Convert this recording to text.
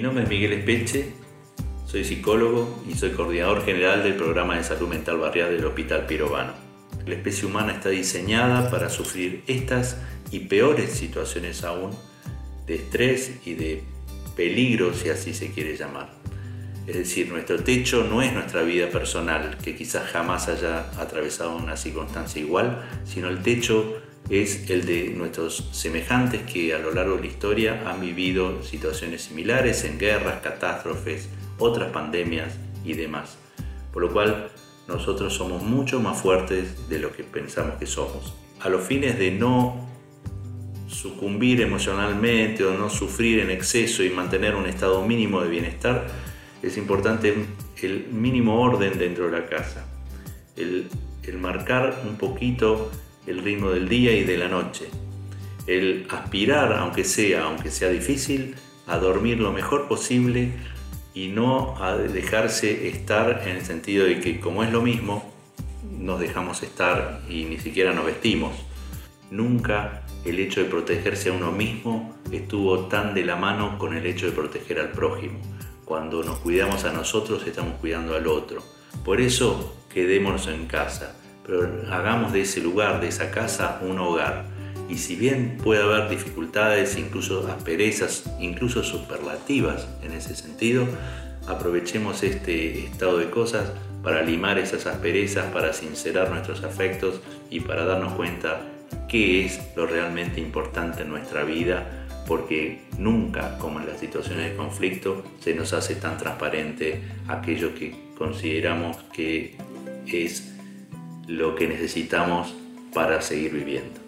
nombre es Miguel Espeche, soy psicólogo y soy coordinador general del programa de salud mental barrial del Hospital Pirovano. La especie humana está diseñada para sufrir estas y peores situaciones aún de estrés y de peligro, si así se quiere llamar. Es decir, nuestro techo no es nuestra vida personal, que quizás jamás haya atravesado una circunstancia igual, sino el techo es el de nuestros semejantes que a lo largo de la historia han vivido situaciones similares en guerras, catástrofes, otras pandemias y demás. Por lo cual nosotros somos mucho más fuertes de lo que pensamos que somos. A los fines de no sucumbir emocionalmente o no sufrir en exceso y mantener un estado mínimo de bienestar, es importante el mínimo orden dentro de la casa, el, el marcar un poquito el ritmo del día y de la noche, el aspirar, aunque sea, aunque sea difícil, a dormir lo mejor posible y no a dejarse estar en el sentido de que como es lo mismo, nos dejamos estar y ni siquiera nos vestimos. Nunca el hecho de protegerse a uno mismo estuvo tan de la mano con el hecho de proteger al prójimo. Cuando nos cuidamos a nosotros estamos cuidando al otro. Por eso quedémonos en casa, pero hagamos de ese lugar, de esa casa, un hogar. Y si bien puede haber dificultades, incluso asperezas, incluso superlativas en ese sentido, aprovechemos este estado de cosas para limar esas asperezas, para sincerar nuestros afectos y para darnos cuenta qué es lo realmente importante en nuestra vida, porque nunca, como en las situaciones de conflicto, se nos hace tan transparente aquello que consideramos que es lo que necesitamos para seguir viviendo.